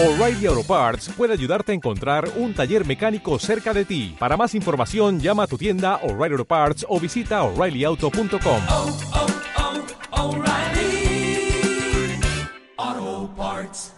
O'Reilly Auto Parts puede ayudarte a encontrar un taller mecánico cerca de ti. Para más información, llama a tu tienda O'Reilly Auto Parts o visita oreillyauto.com. oh, oh, O'Reilly Auto Parts.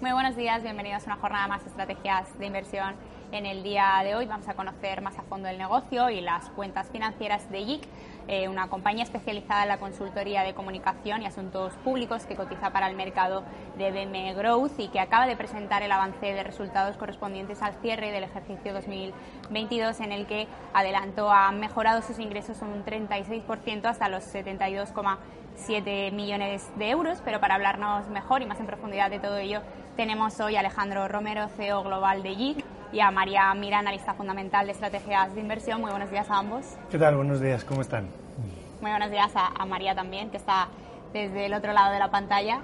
Muy buenos días, bienvenidos a una jornada más de estrategias de inversión. En el día de hoy. Vamos a conocer más a fondo el negocio y las cuentas financieras de YIC, eh, una compañía especializada en la consultoría de comunicación y asuntos públicos que cotiza para el mercado de BM Growth y que acaba de presentar el avance de resultados correspondientes al cierre del ejercicio 2022 en el que adelantó ha mejorado sus ingresos un 36% hasta los 72,7 millones de euros, pero para hablarnos mejor y más en profundidad de todo ello tenemos hoy a Alejandro Romero, CEO global de YIC, y a María Mira, analista fundamental de estrategias de inversión. Muy buenos días a ambos. ¿Qué tal? Buenos días, ¿cómo están? Muy buenos días a, a María también, que está desde el otro lado de la pantalla.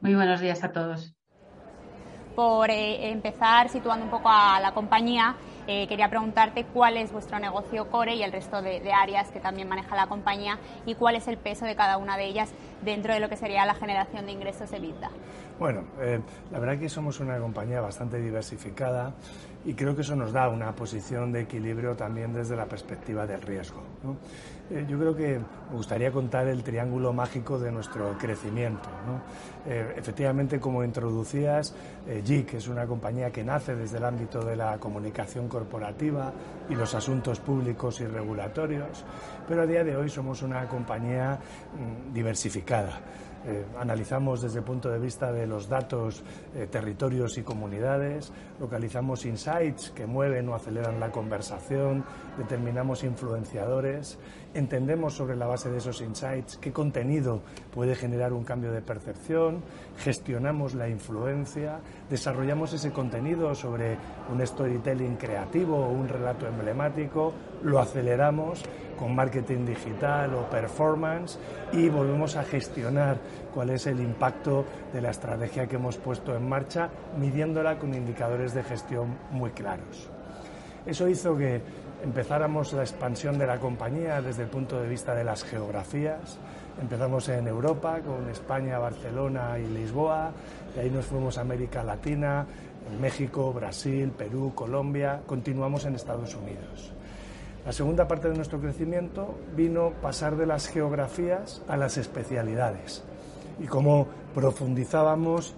Muy buenos días a todos. Por eh, empezar situando un poco a la compañía, eh, quería preguntarte cuál es vuestro negocio core y el resto de, áreas que también maneja la compañía y cuál es el peso de cada una de ellas dentro de lo que sería la generación de ingresos EBITDA. Bueno, eh, la verdad que somos una compañía bastante diversificada y creo que eso nos da una posición de equilibrio también desde la perspectiva del riesgo. Eh, yo creo que me gustaría contar el triángulo mágico de nuestro crecimiento. Eh, efectivamente, como introducías, eh, JIC es una compañía que nace desde el ámbito de la comunicación corporativa y los asuntos públicos y regulatorios, pero a día de hoy somos una compañía mmm, diversificada. Eh, analizamos desde el punto de vista de los datos, territorios y comunidades, localizamos insights que mueven o aceleran la conversación, determinamos influenciadores, entendemos sobre la base de esos insights qué contenido puede generar un cambio de percepción, gestionamos la influencia, desarrollamos ese contenido sobre un storytelling creativo o un relato emblemático, lo aceleramos con marketing digital o performance y volvemos a gestionar cuál es el impacto de la estrategia que hemos puesto en marcha, midiéndola con indicadores de gestión muy claros. Eso hizo que empezáramos la expansión de la compañía desde el punto de vista de las geografías. Empezamos en Europa con España, Barcelona y Lisboa, de ahí nos fuimos a América Latina, México, Brasil, Perú, Colombia, continuamos en Estados Unidos. La segunda parte de nuestro crecimiento vino pasar de las geografías a las especialidades y cómo profundizábamos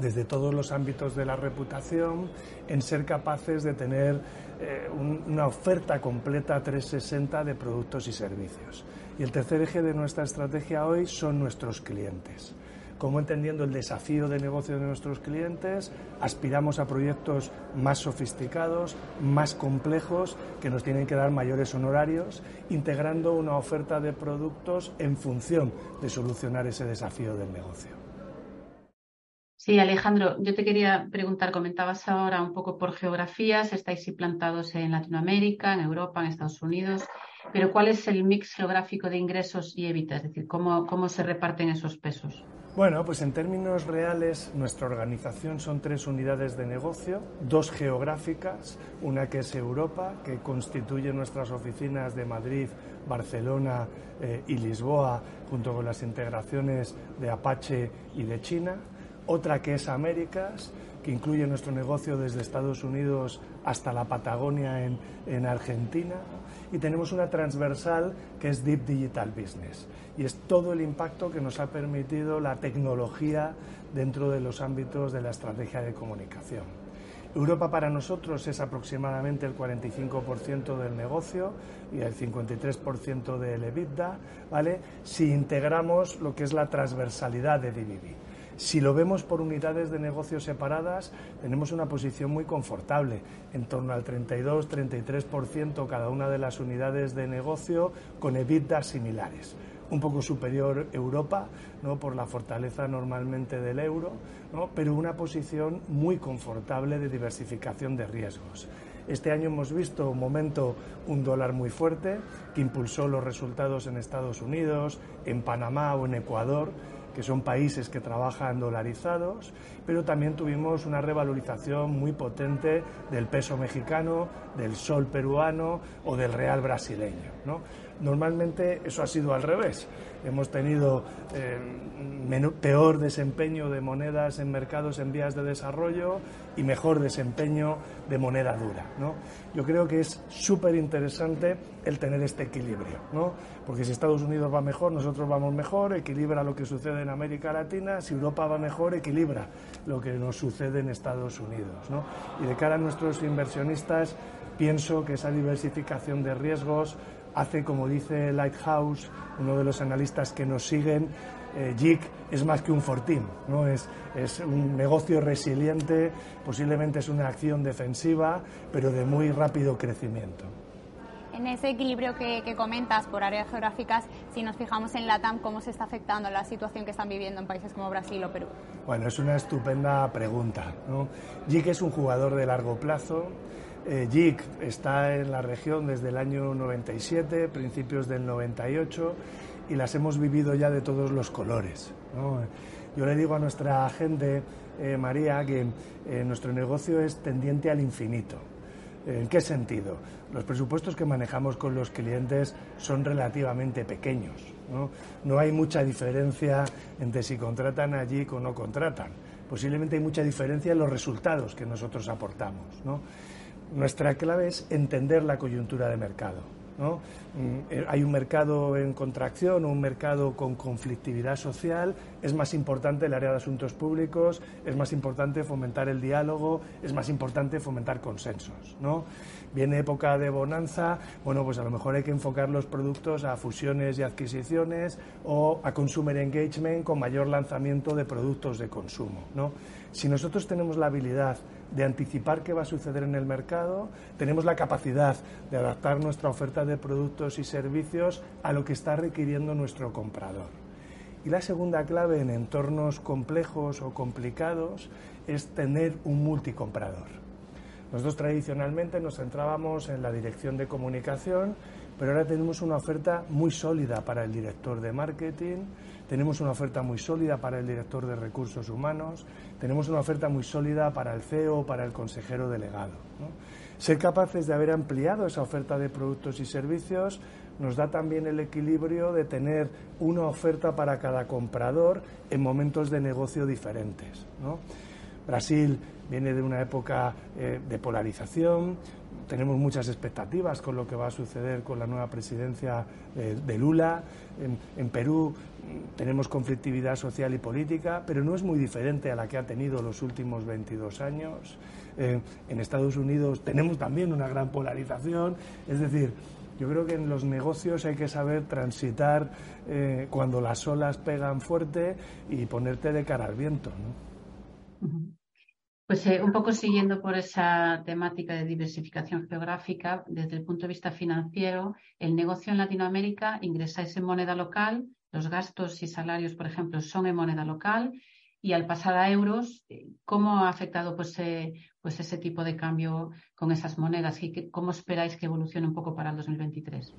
desde todos los ámbitos de la reputación en ser capaces de tener eh, un, una oferta completa 360 de productos y servicios. Y el tercer eje de nuestra estrategia hoy son nuestros clientes cómo entendiendo el desafío de negocio de nuestros clientes, aspiramos a proyectos más sofisticados, más complejos, que nos tienen que dar mayores honorarios, integrando una oferta de productos en función de solucionar ese desafío del negocio. Sí, Alejandro, yo te quería preguntar, comentabas ahora un poco por geografías, estáis implantados en Latinoamérica, en Europa, en Estados Unidos, pero ¿cuál es el mix geográfico de ingresos y EBITDA? Es decir, ¿cómo, cómo se reparten esos pesos? Bueno, pues en términos reales, nuestra organización son tres unidades de negocio, dos geográficas, una que es Europa, que constituye nuestras oficinas de Madrid, Barcelona eh, y Lisboa, junto con las integraciones de Apache y de China, otra que es Américas, que incluye nuestro negocio desde Estados Unidos hasta la Patagonia en, en Argentina, y tenemos una transversal que es Deep Digital Business y es todo el impacto que nos ha permitido la tecnología dentro de los ámbitos de la estrategia de comunicación. Europa para nosotros es aproximadamente el 45% del negocio y el 53% del EBITDA, ¿vale? Si integramos lo que es la transversalidad de DBB. Si lo vemos por unidades de negocio separadas, tenemos una posición muy confortable, en torno al 32-33% cada una de las unidades de negocio con EBITDA similares un poco superior Europa, ¿no? por la fortaleza normalmente del euro, ¿no? pero una posición muy confortable de diversificación de riesgos. Este año hemos visto un momento un dólar muy fuerte que impulsó los resultados en Estados Unidos, en Panamá o en Ecuador, que son países que trabajan dolarizados, pero también tuvimos una revalorización muy potente del peso mexicano, del sol peruano o del real brasileño. ¿no? Normalmente eso ha sido al revés. Hemos tenido eh, peor desempeño de monedas en mercados en vías de desarrollo y mejor desempeño de moneda dura. Yo creo que es súper interesante el tener este equilibrio, porque si Estados Unidos va mejor, nosotros vamos mejor, equilibra lo que sucede en América Latina, si Europa va mejor, equilibra lo que nos sucede en Estados Unidos. Y de cara a nuestros inversionistas, pienso que esa diversificación de riesgos hace, como dice Lighthouse, uno de los analistas que nos siguen, eh, JIC es más que un fortín, ¿no? Es, es un negocio resiliente, posiblemente es una acción defensiva, pero de muy rápido crecimiento. En ese equilibrio que, comentas por áreas geográficas, si nos fijamos en la TAM, ¿cómo se está afectando la situación que están viviendo en países como Brasil o Perú? Bueno, es una estupenda pregunta. ¿no? JIC es un jugador de largo plazo, eh, está en la región desde el año 97, principios del 98, y las hemos vivido ya de todos los colores. Yo le digo a nuestra gente, eh, María, que eh, nuestro negocio es tendiente al infinito. ¿En qué sentido? Los presupuestos que manejamos con los clientes son relativamente pequeños. No, no hay mucha diferencia entre si contratan allí o no contratan. Posiblemente hay mucha diferencia en los resultados que nosotros aportamos. ¿no? nuestra clave es entender la coyuntura de mercado. ¿no? Mm, eh, hay un mercado en contracción o un mercado con conflictividad social, es más importante el área de asuntos públicos, es más importante fomentar el diálogo, es más importante fomentar consensos. ¿no? Viene época de bonanza, bueno, pues a lo mejor hay que enfocar los productos a fusiones y adquisiciones o a consumer engagement con mayor lanzamiento de productos de consumo. ¿no? Si nosotros tenemos la habilidad de anticipar qué va a suceder en el mercado, tenemos la capacidad de adaptar nuestra oferta de productos y servicios a lo que está requiriendo nuestro comprador. Y la segunda clave en entornos complejos o complicados es tener un multicomprador. Nosotros tradicionalmente nos centrábamos en la dirección de comunicación, pero ahora tenemos una oferta muy sólida para el director de marketing, tenemos una oferta muy sólida para el director de recursos humanos, tenemos una oferta muy sólida para el CEO para el consejero delegado. Ser capaces de haber ampliado esa oferta de productos y servicios nos da también el equilibrio de tener una oferta para cada comprador en momentos de negocio diferentes. Brasil viene de una época eh, de polarización, tenemos muchas expectativas con lo que va a suceder con la nueva presidencia de, Lula. En, Perú mm, tenemos conflictividad social y política, pero no es muy diferente a la que ha tenido los últimos 22 años. en Estados Unidos tenemos también una gran polarización. Es decir, yo creo que en los negocios hay que saber transitar eh, cuando las olas pegan fuerte y ponerte de cara al viento. ¿no? Pues eh, un poco siguiendo por esa temática de diversificación geográfica, desde el punto de vista financiero, el negocio en Latinoamérica ingresáis en moneda local, los gastos y salarios, por ejemplo, son en moneda local y al pasar a euros, ¿cómo ha afectado pues, eh, pues ese tipo de cambio con esas monedas y cómo esperáis que evolucione un poco para el 2023?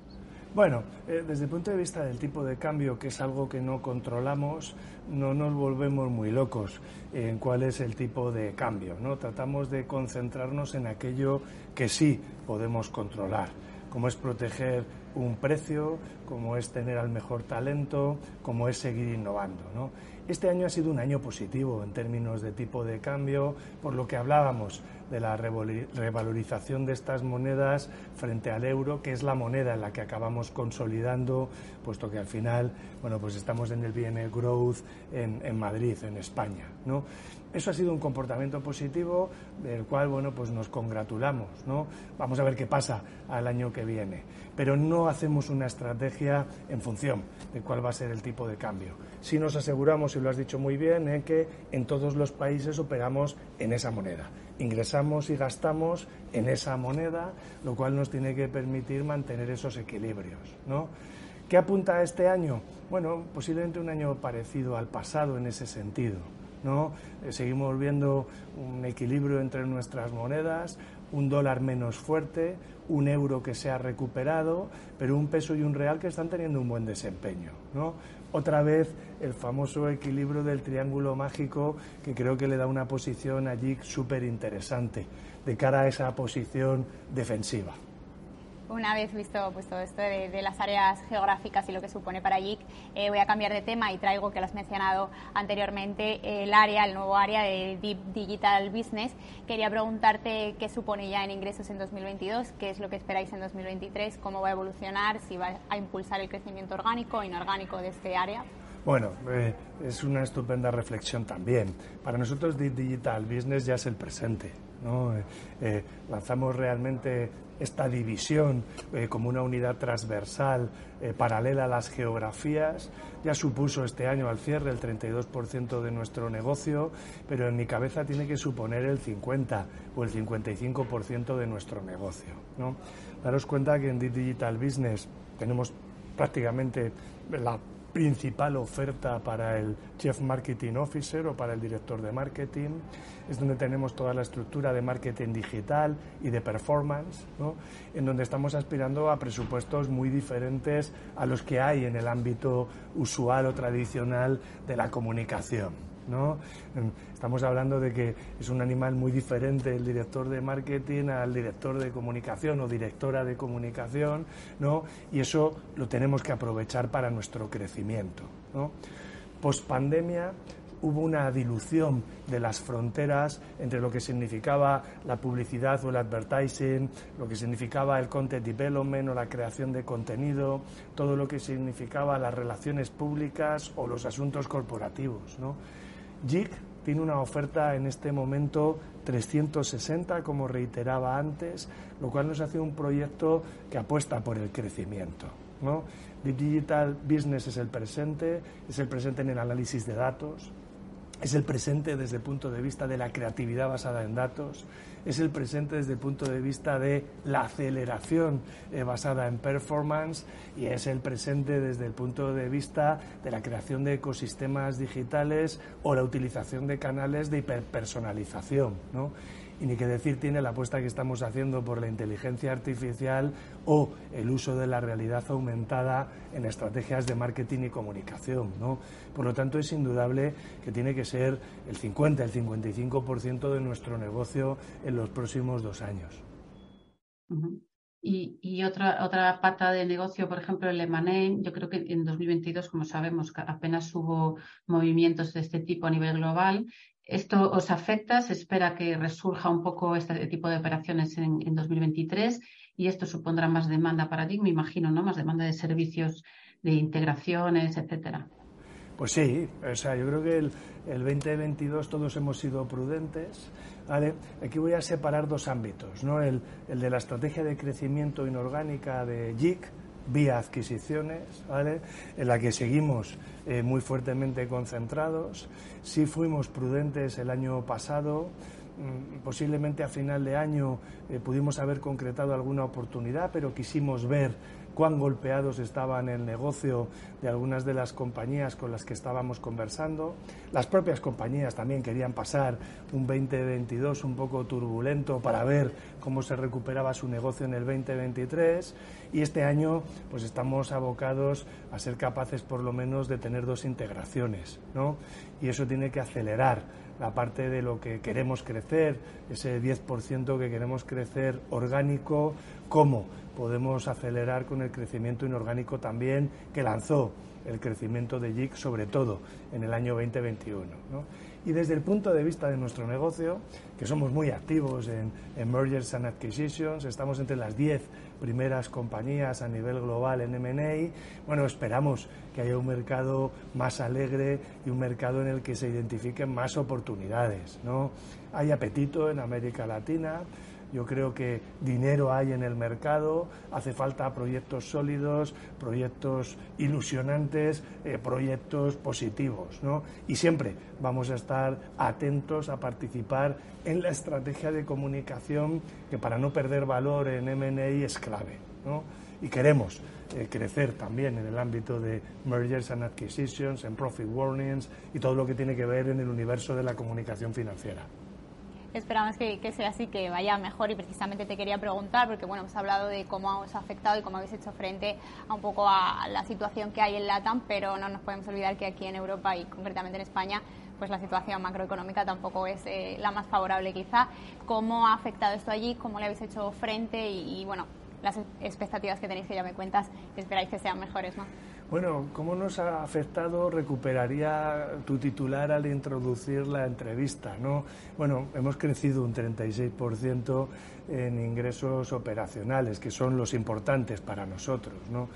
Bueno, eh, desde el punto de vista del tipo de cambio, que es algo que no controlamos, no nos volvemos muy locos en cuál es el tipo de cambio. ¿no? Tratamos de concentrarnos en aquello que sí podemos controlar, como es proteger un precio, como es tener al mejor talento, como es seguir innovando. ¿no? Este año ha sido un año positivo en términos de tipo de cambio, por lo que hablábamos de la revalorización de estas monedas frente al euro, que es la moneda en la que acabamos consolidando, puesto que al final, bueno, pues estamos en el BNE Growth en, en Madrid, en España, ¿no? Eso ha sido un comportamiento positivo del cual, bueno, pues nos congratulamos, ¿no? Vamos a ver qué pasa al año que viene. Pero no hacemos una estrategia en función de cuál va a ser el tipo de cambio. Si nos aseguramos, y lo has dicho muy bien, ¿eh? que en todos los países operamos en esa moneda. Ingresamos y gastamos en esa moneda, lo cual nos tiene que permitir mantener esos equilibrios, ¿no? ¿Qué apunta a este año? Bueno, posiblemente un año parecido al pasado en ese sentido. ¿no? Eh, seguimos viendo un equilibrio entre nuestras monedas, un dólar menos fuerte, un euro que se ha recuperado, pero un peso y un real que están teniendo un buen desempeño. ¿no? Otra vez el famoso equilibrio del triángulo mágico que creo que le da una posición allí súper interesante de cara a esa posición defensiva. Una vez visto pues, todo esto de, las áreas geográficas y lo que supone para JIC, eh, voy a cambiar de tema y traigo, que lo has mencionado anteriormente, el área, el nuevo área de Deep Digital Business. Quería preguntarte qué supone ya en ingresos en 2022, qué es lo que esperáis en 2023, cómo va a evolucionar, si va a impulsar el crecimiento orgánico o inorgánico de este área. Bueno, eh, es una estupenda reflexión también. Para nosotros Deep Digital Business ya es el presente. ¿no? Eh, lanzamos realmente esta división eh, como una unidad transversal eh, paralela a las geografías. Ya supuso este año al cierre el 32% de nuestro negocio, pero en mi cabeza tiene que suponer el 50 o el 55% de nuestro negocio. ¿no? Daros cuenta que en Digital Business tenemos prácticamente la principal oferta para el Chief Marketing Officer o para el director de marketing. Es donde tenemos toda la estructura de marketing digital y de performance, en donde estamos aspirando a presupuestos muy diferentes a los que hay en el ámbito usual o tradicional de la comunicación. ¿No? Estamos hablando de que es un animal muy diferente el director de marketing al director de comunicación o directora de comunicación, ¿no? Y eso lo tenemos que aprovechar para nuestro crecimiento. Post pandemia hubo una dilución de las fronteras entre lo que significaba la publicidad o el advertising, lo que significaba el content development o la creación de contenido, todo lo que significaba las relaciones públicas o los asuntos corporativos, ¿no? JIC tiene una oferta en este momento 360, como reiteraba antes, lo cual nos hace un proyecto que apuesta por el crecimiento. ¿no? Digital Business es el presente, es el presente en el análisis de datos, es el presente desde el punto de vista de la creatividad basada en datos, es el presente desde el punto de vista de la aceleración eh, basada en performance y es el presente desde el punto de vista de la creación de ecosistemas digitales o la utilización de canales de hiperpersonalización. ¿no? Y ni que decir tiene la apuesta que estamos haciendo por la inteligencia artificial o el uso de la realidad aumentada en estrategias de marketing y comunicación. ¿no? Por lo tanto, es indudable que tiene que ser el 50, el 55% de nuestro negocio en los próximos dos años. Y, otra, otra pata de negocio, por ejemplo, el M&A, yo creo que en 2022, como sabemos, apenas hubo movimientos de este tipo a nivel global ¿Esto os afecta? ¿Se espera que resurja un poco este tipo de operaciones en, 2023? Y esto supondrá más demanda para ti, me imagino, ¿no? Más demanda de servicios, de integraciones, etcétera. Pues sí, o sea, yo creo que el, 2022 todos hemos sido prudentes. ¿vale? Aquí voy a separar dos ámbitos, ¿no? El, el de la estrategia de crecimiento inorgánica de JIC, vía adquisiciones, ¿vale? en la que seguimos eh, muy fuertemente concentrados. Sí fuimos prudentes el año pasado, mm, posiblemente a final de año eh, pudimos haber concretado alguna oportunidad, pero quisimos ver cuán golpeados estaban el negocio de algunas de las compañías con las que estábamos conversando. Las propias compañías también querían pasar un 2022 un poco turbulento para ver cómo se recuperaba su negocio en el 2023 y este año pues estamos abocados a ser capaces por lo menos de tener dos integraciones, ¿no? Y eso tiene que acelerar la parte de lo que queremos crecer, ese 10% que queremos crecer orgánico, cómo podemos acelerar con el crecimiento inorgánico también que lanzó el crecimiento de JIC, sobre todo en el año 2021. Y desde el punto de vista de nuestro negocio, que somos muy activos en, mergers and acquisitions, estamos entre las 10 primeras compañías a nivel global en M&A, bueno, esperamos que haya un mercado más alegre y un mercado en el que se identifiquen más oportunidades. ¿no? Hay apetito en América Latina, yo creo que dinero hay en el mercado, hace falta proyectos sólidos, proyectos ilusionantes, eh, proyectos positivos, ¿no? Y siempre vamos a estar atentos a participar en la estrategia de comunicación que para no perder valor en M&A es clave, ¿no? Y queremos eh, crecer también en el ámbito de mergers and acquisitions, en profit warnings y todo lo que tiene que ver en el universo de la comunicación financiera. Esperamos que, sea así, que vaya mejor y precisamente te quería preguntar, porque bueno, hemos hablado de cómo os ha afectado y cómo habéis hecho frente a un poco a la situación que hay en LATAM, pero no nos podemos olvidar que aquí en Europa y concretamente en España pues la situación macroeconómica tampoco es eh, la más favorable quizá. ¿Cómo ha afectado esto allí? ¿Cómo le habéis hecho frente? Y, bueno, las expectativas que tenéis, que ya me cuentas, que esperáis que sean mejores, ¿no? Bueno, ¿cómo nos ha afectado? Recuperaría tu titular al introducir la entrevista, ¿no? Bueno, hemos crecido un 36% en ingresos operacionales, que son los importantes para nosotros, ¿no?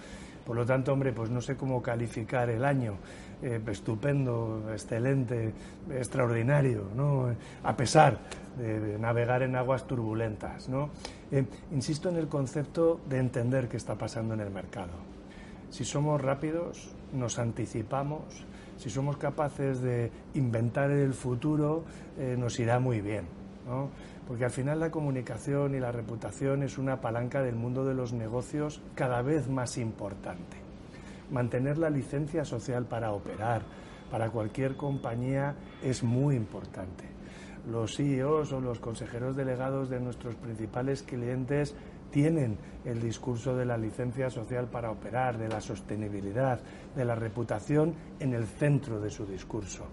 Por lo tanto, hombre, pues no sé cómo calificar el año. Eh, estupendo, excelente, extraordinario, ¿no? A pesar de navegar en aguas turbulentas, ¿no? Eh, insisto en el concepto de entender qué está pasando en el mercado si somos rápidos, nos anticipamos, si somos capaces de inventar el futuro, eh, nos irá muy bien. ¿no? Porque al final la comunicación y la reputación es una palanca del mundo de los negocios cada vez más importante. Mantener la licencia social para operar para cualquier compañía es muy importante. Los CEOs o los consejeros delegados de nuestros principales clientes tienen el discurso de la licencia social para operar, de la sostenibilidad, de la reputación en el centro de su discurso.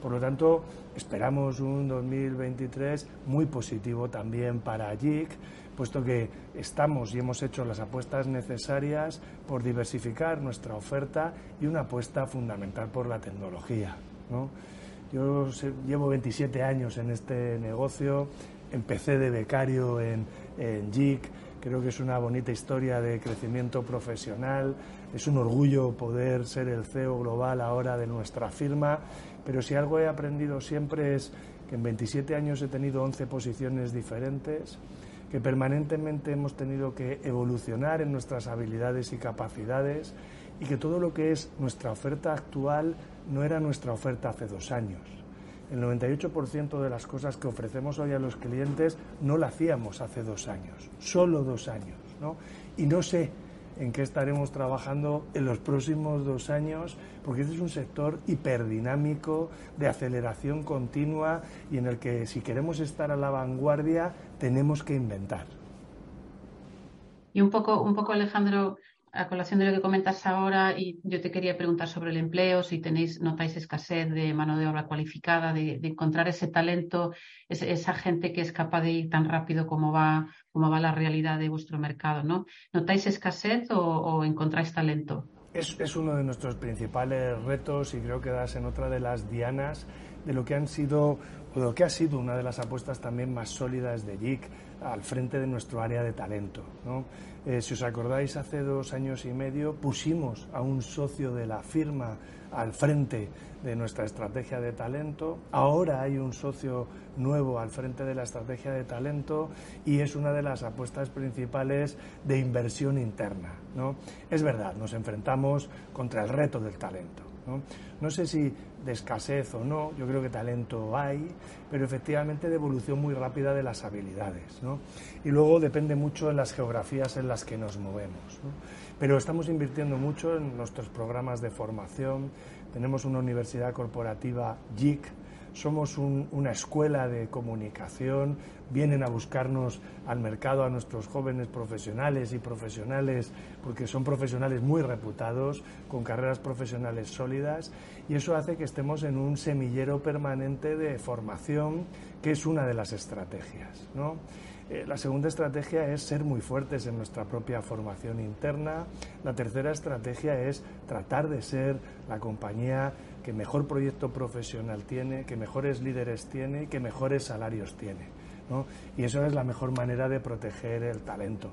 Por lo tanto, esperamos un 2023 muy positivo también para JIC, puesto que estamos y hemos hecho las apuestas necesarias por diversificar nuestra oferta y una apuesta fundamental por la tecnología. Yo llevo 27 años en este negocio, empecé de becario en, en JIC, Creo que es una bonita historia de crecimiento profesional. Es un orgullo poder ser el CEO global ahora de nuestra firma. Pero si algo he aprendido siempre es que en 27 años he tenido 11 posiciones diferentes, que permanentemente hemos tenido que evolucionar en nuestras habilidades y capacidades y que todo lo que es nuestra oferta actual no era nuestra oferta hace dos años el 98% de las cosas que ofrecemos hoy a los clientes no la hacíamos hace dos años, solo dos años. ¿no? Y no sé en qué estaremos trabajando en los próximos dos años, porque este es un sector hiperdinámico, de aceleración continua y en el que si queremos estar a la vanguardia tenemos que inventar. Y un poco, un poco Alejandro, a colación de lo que comentas ahora, y yo te quería preguntar sobre el empleo, si tenéis, notáis escasez de mano de obra cualificada, de, encontrar ese talento, esa gente que es capaz de ir tan rápido como va, como va la realidad de vuestro mercado, ¿no? ¿Notáis escasez o, encontráis talento? Es, uno de nuestros principales retos y creo que das en otra de las dianas de lo que han sido o de lo que ha sido una de las apuestas también más sólidas de JIC al frente de nuestro área de talento. ¿no? Eh, si os acordáis, hace dos años y medio pusimos a un socio de la firma al frente de nuestra estrategia de talento. Ahora hay un socio nuevo al frente de la estrategia de talento y es una de las apuestas principales de inversión interna. ¿no? Es verdad, nos enfrentamos contra el reto del talento. ¿no? sé si de escasez o no, yo creo que talento hay, pero efectivamente de evolución muy rápida de las habilidades. Y luego depende mucho de las geografías en las que nos movemos. Pero estamos invirtiendo mucho en nuestros programas de formación, tenemos una universidad corporativa JIC, somos una escuela de comunicación, vienen a buscarnos al mercado a nuestros jóvenes profesionales y profesionales, porque son profesionales muy reputados, con carreras profesionales sólidas, y eso hace que estemos en un semillero permanente de formación, que es una de las estrategias. Eh, la segunda estrategia es ser muy fuertes en nuestra propia formación interna. La tercera estrategia es tratar de ser la compañía que mejor proyecto profesional tiene, que mejores líderes tiene que mejores salarios tiene. Y eso es la mejor manera de proteger el talento.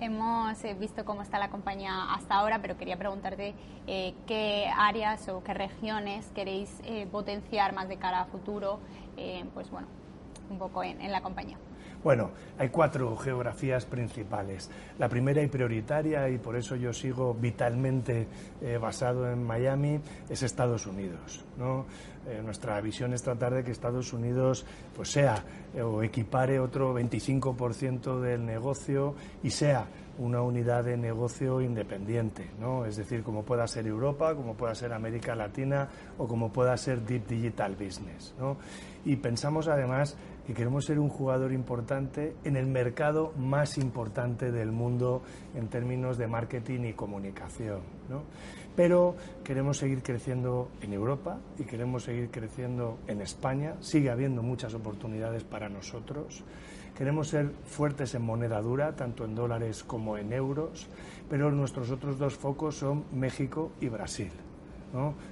Hemos eh, visto cómo está la compañía hasta ahora, pero quería preguntarte eh, qué áreas o qué regiones queréis potenciar más de cara a futuro, pues bueno, un poco en la compañía. Bueno, hay cuatro geografías principales. La primera y prioritaria, y por eso yo sigo vitalmente eh, basado en Miami, es Estados Unidos. Eh, nuestra visión es tratar de que Estados Unidos pues, sea eh, o equipare otro 25% del negocio y sea una unidad de negocio independiente, ¿no? es decir, como pueda ser Europa, como pueda ser América Latina o como pueda ser Deep Digital Business. ¿no? Y pensamos además que queremos ser un jugador importante en el mercado más importante del mundo en términos de marketing y comunicación. ¿no? Pero queremos seguir creciendo en Europa y queremos seguir creciendo en España. Sigue habiendo muchas oportunidades para nosotros. Queremos ser fuertes en moneda dura, tanto en dólares como en euros, pero nuestros otros dos focos son México y Brasil.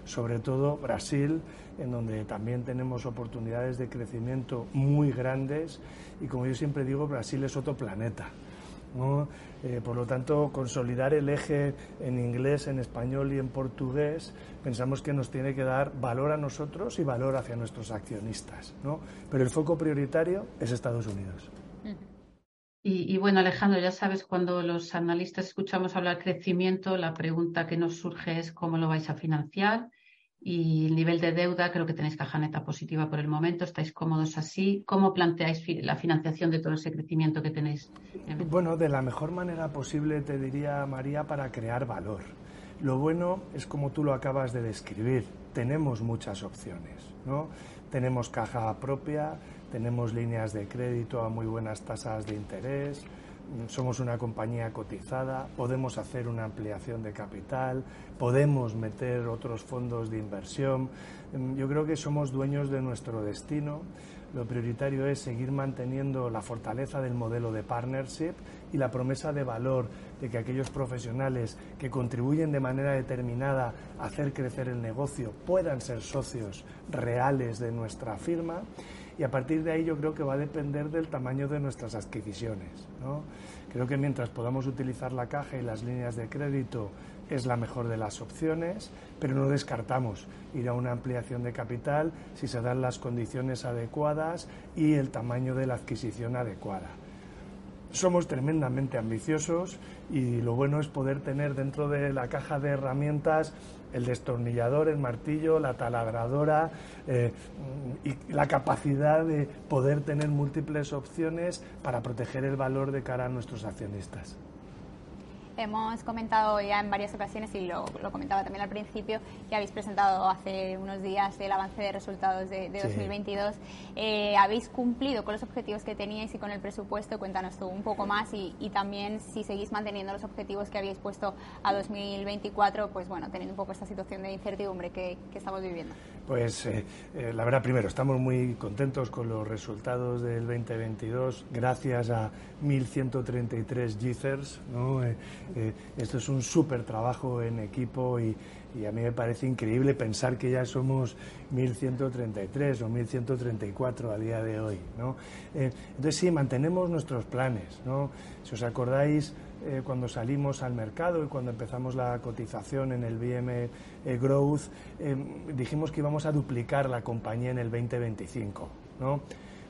Sobre todo Brasil, en donde también tenemos oportunidades de crecimiento muy grandes y como yo siempre digo, Brasil es otro planeta. Eh, por lo tanto, consolidar el eje en inglés, en español y en portugués, pensamos que nos tiene que dar valor a nosotros y valor hacia nuestros accionistas. Pero el foco prioritario es Estados Unidos. Y, bueno, Alejandro, ya sabes, cuando los analistas escuchamos hablar crecimiento, la pregunta que nos surge es cómo lo vais a financiar y el nivel de deuda, creo que tenéis caja neta positiva por el momento, estáis cómodos así. ¿Cómo planteáis la financiación de todo ese crecimiento que tenéis? Bueno, de la mejor manera posible, te diría María, para crear valor. Lo bueno es como tú lo acabas de describir, tenemos muchas opciones, ¿no? Tenemos caja propia, tenemos líneas de crédito a muy buenas tasas de interés, somos una compañía cotizada, podemos hacer una ampliación de capital, podemos meter otros fondos de inversión. Mm, yo creo que somos dueños de nuestro destino. Lo prioritario es seguir manteniendo la fortaleza del modelo de partnership y la promesa de valor de que aquellos profesionales que contribuyen de manera determinada a hacer crecer el negocio puedan ser socios reales de nuestra firma y a partir de ahí yo creo que va a depender del tamaño de nuestras adquisiciones. Creo que mientras podamos utilizar la caja y las líneas de crédito es la mejor de las opciones, pero no descartamos ir a una ampliación de capital si se dan las condiciones adecuadas y el tamaño de la adquisición adecuada. Somos tremendamente ambiciosos y lo bueno es poder tener dentro de la caja de herramientas el destornillador, el martillo, la taladradora eh, y la capacidad de poder tener múltiples opciones para proteger el valor de cara a nuestros accionistas. Hemos comentado ya en varias ocasiones, y lo, comentaba también al principio, que habéis presentado hace unos días el avance de resultados de, 2022. Eh, ¿Habéis cumplido con los objetivos que teníais y con el presupuesto? Cuéntanos tú un poco más y, también si seguís manteniendo los objetivos que habéis puesto a 2024, pues bueno, teniendo un poco esta situación de incertidumbre que, estamos viviendo. Pues eh, eh, la verdad, primero, estamos muy contentos con los resultados del 2022, gracias a 1.133 GICERS. ¿no? Eh, esto es un súper trabajo en equipo y, a mí me parece increíble pensar que ya somos 1.133 o 1.134 a día de hoy. ¿no? Eh, entonces sí, mantenemos nuestros planes. ¿no? Si os acordáis, eh, cuando salimos al mercado y cuando empezamos la cotización en el BM Growth, dijimos que íbamos a duplicar la compañía en el 2025. ¿no?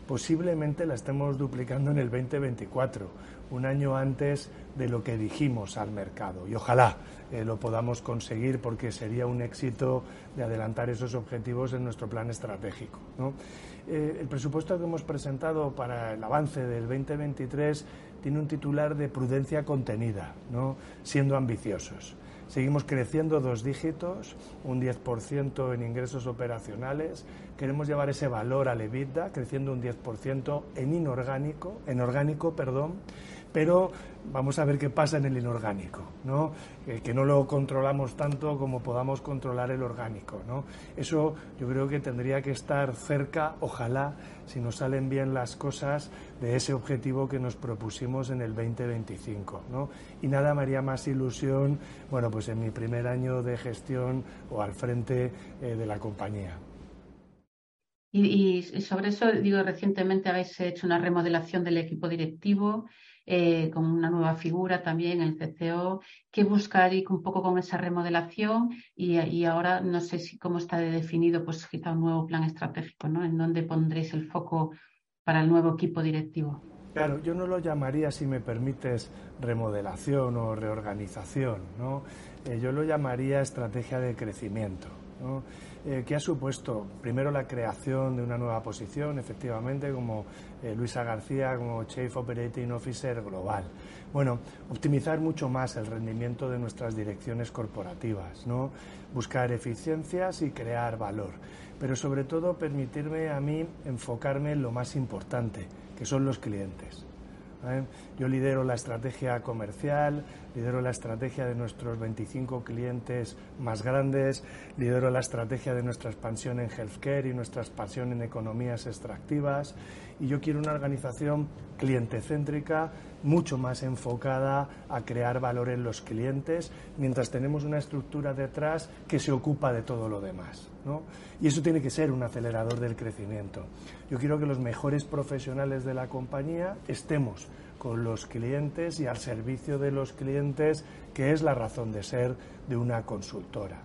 Posiblemente la estemos duplicando en el 2024 un año antes de lo que dijimos al mercado. Y ojalá eh, lo podamos conseguir porque sería un éxito de adelantar esos objetivos en nuestro plan estratégico. Eh, el presupuesto que hemos presentado para el avance del 2023 tiene un titular de prudencia contenida, siendo ambiciosos. Seguimos creciendo dos dígitos, un 10% en ingresos operacionales. Queremos llevar ese valor al EBITDA, creciendo un 10% en inorgánico, en orgánico, perdón pero vamos a ver qué pasa en el inorgánico, ¿no? que no lo controlamos tanto como podamos controlar el orgánico. Eso yo creo que tendría que estar cerca, ojalá, si nos salen bien las cosas, de ese objetivo que nos propusimos en el 2025. ¿no? Y nada me haría más ilusión, bueno, pues en mi primer año de gestión o al frente eh, de la compañía. Y, y, sobre eso, digo, recientemente habéis hecho una remodelación del equipo directivo eh, con una nueva figura también, el CCO. ¿Qué buscar y un poco con esa remodelación? Y, ahora no sé si cómo está definido, pues quizá un nuevo plan estratégico, ¿no? ¿En dónde pondréis el foco para el nuevo equipo directivo? Claro, yo no lo llamaría, si me permites, remodelación o reorganización, ¿no? Eh, yo lo llamaría estrategia de crecimiento. ¿No? Eh, que ha supuesto primero la creación de una nueva posición, efectivamente, como eh, Luisa García, como Chief Operating Officer Global. Bueno, optimizar mucho más el rendimiento de nuestras direcciones corporativas, ¿no? buscar eficiencias y crear valor, pero sobre todo permitirme a mí enfocarme en lo más importante, que son los clientes. ¿Eh? Yo lidero la estrategia comercial, lidero la estrategia de nuestros 25 clientes más grandes, lidero la estrategia de nuestra expansión en healthcare y nuestra expansión en economías extractivas. Y yo quiero una organización clientecéntrica mucho más enfocada a crear valor en los clientes, mientras tenemos una estructura detrás que se ocupa de todo lo demás. Y eso tiene que ser un acelerador del crecimiento. Yo quiero que los mejores profesionales de la compañía estemos con los clientes y al servicio de los clientes, que es la razón de ser de una consultora.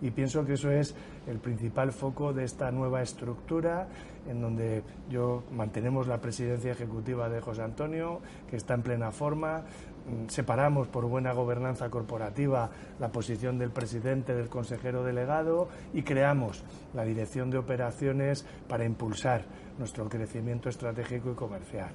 Y pienso que eso es el principal foco de esta nueva estructura, en donde yo mantenemos la presidencia ejecutiva de José Antonio, que está en plena forma, separamos por buena gobernanza corporativa la posición del presidente, del consejero delegado y creamos la dirección de operaciones para impulsar nuestro crecimiento estratégico y comercial.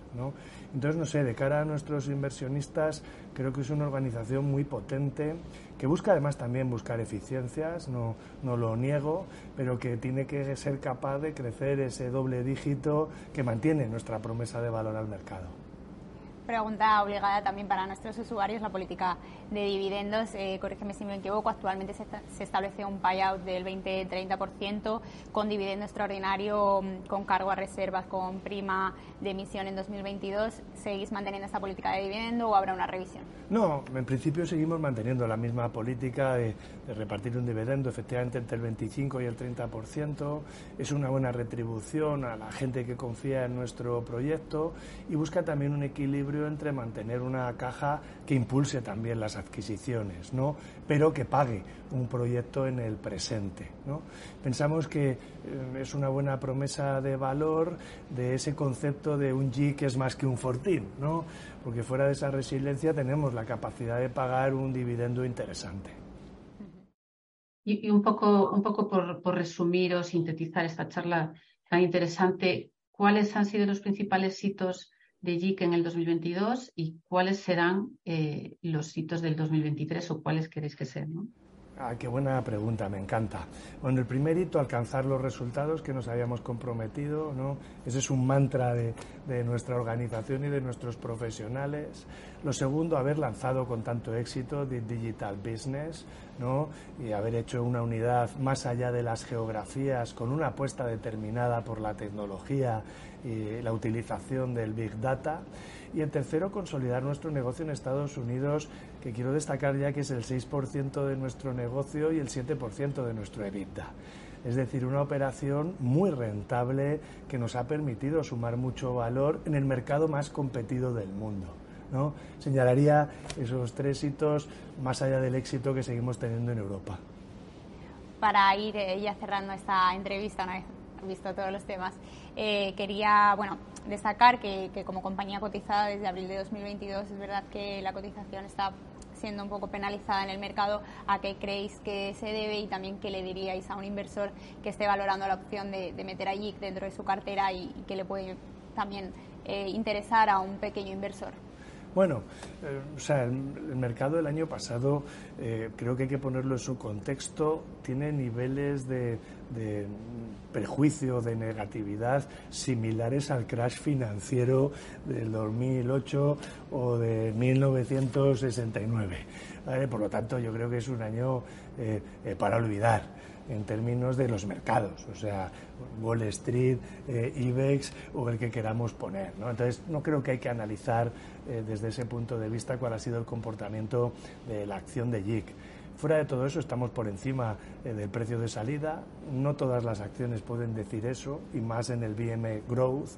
Entonces, no sé, de cara a nuestros inversionistas, creo que es una organización muy potente que busca además también buscar eficiencias, no, no lo niego, pero que tiene que ser capaz de crecer ese doble dígito que mantiene nuestra promesa de valor al mercado pregunta obligada también para nuestros usuarios, la política de dividendos. Eh, corrígeme si me equivoco, actualmente se, establece un payout del 20-30% con dividendo extraordinario, mm, con cargo a reservas, con prima de emisión en 2022. ¿Seguís manteniendo esta política de dividendo o habrá una revisión? No, en principio seguimos manteniendo la misma política de, de repartir un dividendo efectivamente entre el 25 y el 30%. Es una buena retribución a la gente que confía en nuestro proyecto y busca también un equilibrio entre mantener una caja que impulse también las adquisiciones, ¿no? pero que pague un proyecto en el presente. ¿no? Pensamos que eh, es una buena promesa de valor de ese concepto de un G que es más que un fortín, ¿no? porque fuera de esa resiliencia tenemos la capacidad de pagar un dividendo interesante. Y, un poco, un poco por, por resumir o sintetizar esta charla tan interesante, ¿cuáles han sido los principales hitos de JIC en el 2022 y cuáles serán eh, los hitos del 2023 o cuáles queréis que sean. ¿no? Ah, qué buena pregunta, me encanta. Bueno, el primer hito, alcanzar los resultados que nos habíamos comprometido, ¿no? Ese es un mantra de, de, nuestra organización y de nuestros profesionales. Lo segundo, haber lanzado con tanto éxito The Digital Business, ¿no? Y haber hecho una unidad más allá de las geografías, con una apuesta determinada por la tecnología y la utilización del Big Data. Y en tercero, consolidar nuestro negocio en Estados Unidos, quiero destacar ya que es el 6% de nuestro negocio y el 7% de nuestro EBITDA. Es decir, una operación muy rentable que nos ha permitido sumar mucho valor en el mercado más competido del mundo. ¿no? Señalaría esos tres hitos más allá del éxito que seguimos teniendo en Europa. Para ir eh, ya cerrando esta entrevista, ¿no? visto todos los temas. Eh, quería bueno, destacar que, como compañía cotizada desde abril de 2022 es verdad que la cotización está siendo un poco penalizada en el mercado, ¿a qué creéis que se debe y también qué le diríais a un inversor que esté valorando la opción de, meter a JIC dentro de su cartera y, que le puede también eh, interesar a un pequeño inversor? Bueno, eh, o sea, el, mercado del año pasado, eh, creo que hay que ponerlo en su contexto, tiene niveles de, de prejuicio, de negatividad similares al crash financiero del 2008 o de 1969. Por lo tanto, yo creo que es un año eh, para olvidar en términos de los mercados, o sea, Wall Street, IBEX o el que queramos poner. ¿no? Entonces, no creo que hay que analizar eh, desde ese punto de vista cuál ha sido el comportamiento de la acción de JIC. Fuera de todo eso, estamos por encima eh, del precio de salida. No todas las acciones pueden decir eso, y más en el BM Growth,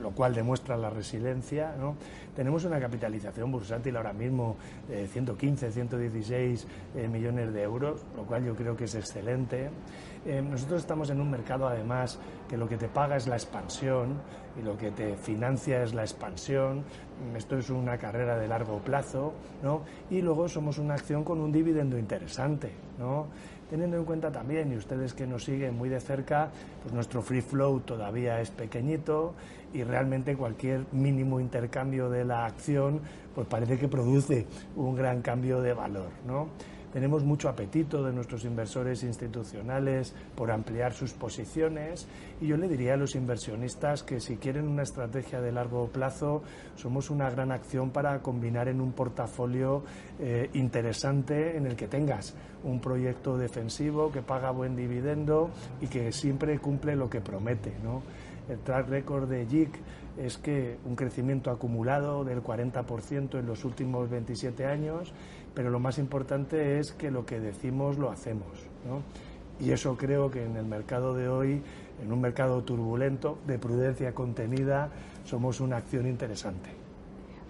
lo cual demuestra la resiliencia. ¿no? Tenemos una capitalización bursátil ahora mismo de 115, 116 millones de euros, lo cual yo creo que es excelente. Eh, nosotros estamos en un mercado, además, que lo que te paga es la expansión y lo que te financia es la expansión. Esto es una carrera de largo plazo, ¿no? Y luego somos una acción con un dividendo interesante, ¿no? Teniendo en cuenta también, y ustedes que nos siguen muy de cerca, pues nuestro free flow todavía es pequeñito y realmente cualquier mínimo intercambio de la acción, pues parece que produce un gran cambio de valor, ¿no? Tenemos mucho apetito de nuestros inversores institucionales por ampliar sus posiciones y yo le diría a los inversionistas que si quieren una estrategia de largo plazo, somos una gran acción para combinar en un portafolio eh, interesante en el que tengas un proyecto defensivo que paga buen dividendo y que siempre cumple lo que promete. ¿no? El track record de JIC es que un crecimiento acumulado del 40% en los últimos 27 años, pero lo más importante es que lo que decimos lo hacemos. ¿no? Y eso creo que en el mercado de hoy, en un mercado turbulento, de prudencia contenida, somos una acción interesante.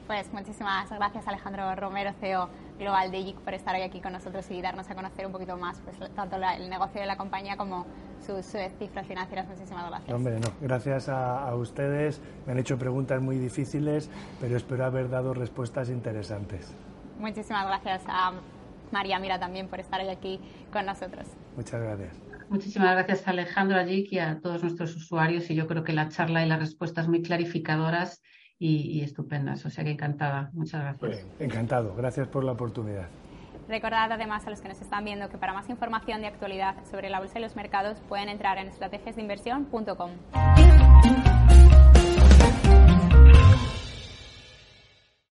Pues muchísimas gracias Alejandro Romero, CEO global de JIC, por estar hoy aquí con nosotros y darnos a conocer un poquito más pues, tanto la, el negocio de la compañía como sus cifras financieras. Muchísimas gracias. Hombre, no, gracias a, a, ustedes. Me han hecho preguntas muy difíciles, pero espero haber dado respuestas interesantes. Muchísimas gracias a María Mira también por estar hoy aquí con nosotros. Muchas gracias. Muchísimas gracias Alejandro, a JIC y a todos nuestros usuarios. Y yo creo que la charla y las respuestas muy clarificadoras y, y estupendas. O sea que encantada. Muchas gracias. Bien, encantado. Gracias por la oportunidad. Recordad además a los que nos están viendo que para más información de actualidad sobre la bolsa y los mercados pueden entrar en estrategiasdeinversión.com.